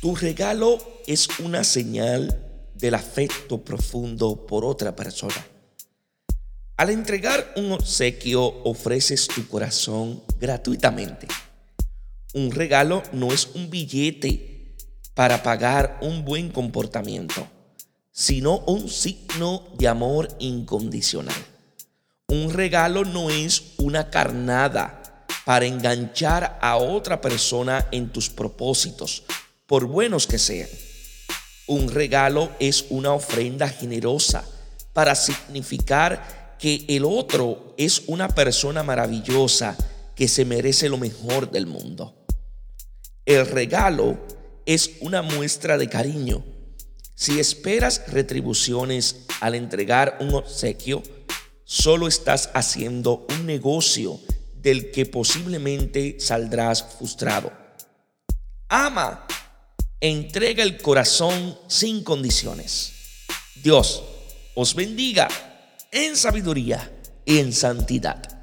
Tu regalo es una señal del afecto profundo por otra persona. Al entregar un obsequio ofreces tu corazón gratuitamente. Un regalo no es un billete para pagar un buen comportamiento, sino un signo de amor incondicional. Un regalo no es una carnada para enganchar a otra persona en tus propósitos, por buenos que sean. Un regalo es una ofrenda generosa para significar que el otro es una persona maravillosa que se merece lo mejor del mundo. El regalo es una muestra de cariño. Si esperas retribuciones al entregar un obsequio, solo estás haciendo un negocio del que posiblemente saldrás frustrado. Ama, entrega el corazón sin condiciones. Dios os bendiga en sabiduría y en santidad.